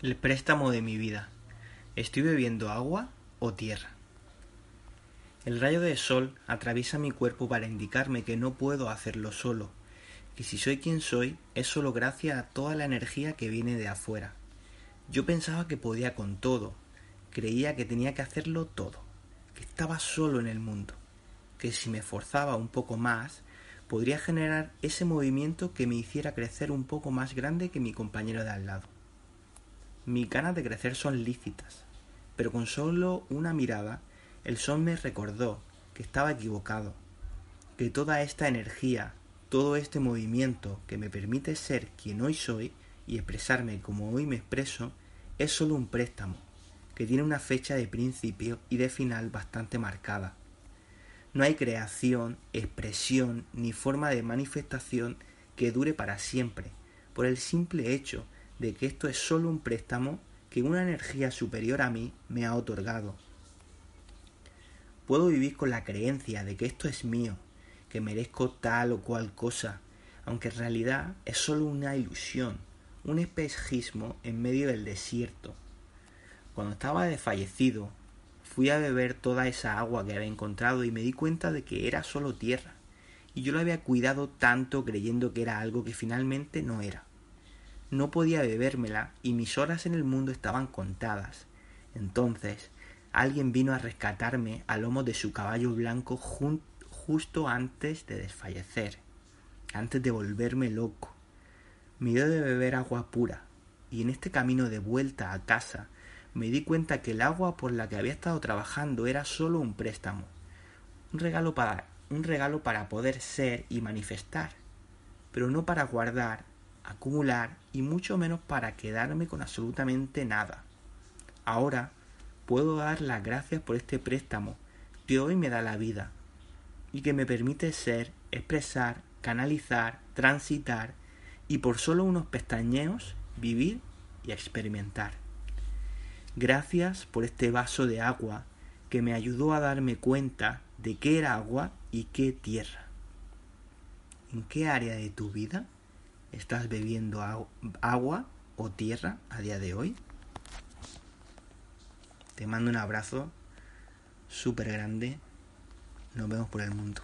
El préstamo de mi vida. ¿Estoy bebiendo agua o tierra? El rayo de sol atraviesa mi cuerpo para indicarme que no puedo hacerlo solo, que si soy quien soy es solo gracias a toda la energía que viene de afuera. Yo pensaba que podía con todo, creía que tenía que hacerlo todo, que estaba solo en el mundo, que si me esforzaba un poco más, podría generar ese movimiento que me hiciera crecer un poco más grande que mi compañero de al lado. Mis ganas de crecer son lícitas, pero con solo una mirada el sol me recordó que estaba equivocado, que toda esta energía, todo este movimiento que me permite ser quien hoy soy y expresarme como hoy me expreso, es solo un préstamo, que tiene una fecha de principio y de final bastante marcada. No hay creación, expresión ni forma de manifestación que dure para siempre, por el simple hecho de que esto es solo un préstamo que una energía superior a mí me ha otorgado. Puedo vivir con la creencia de que esto es mío, que merezco tal o cual cosa, aunque en realidad es solo una ilusión, un espejismo en medio del desierto. Cuando estaba desfallecido, fui a beber toda esa agua que había encontrado y me di cuenta de que era solo tierra, y yo lo había cuidado tanto creyendo que era algo que finalmente no era. No podía bebérmela y mis horas en el mundo estaban contadas. Entonces alguien vino a rescatarme a lomo de su caballo blanco justo antes de desfallecer, antes de volverme loco. Me dio de beber agua pura, y en este camino de vuelta a casa me di cuenta que el agua por la que había estado trabajando era solo un préstamo, un regalo para, un regalo para poder ser y manifestar, pero no para guardar, acumular y mucho menos para quedarme con absolutamente nada. Ahora puedo dar las gracias por este préstamo que hoy me da la vida y que me permite ser, expresar, canalizar, transitar y por solo unos pestañeos vivir y experimentar. Gracias por este vaso de agua que me ayudó a darme cuenta de qué era agua y qué tierra. ¿En qué área de tu vida estás bebiendo agua o tierra a día de hoy? Te mando un abrazo súper grande. Nos vemos por el mundo.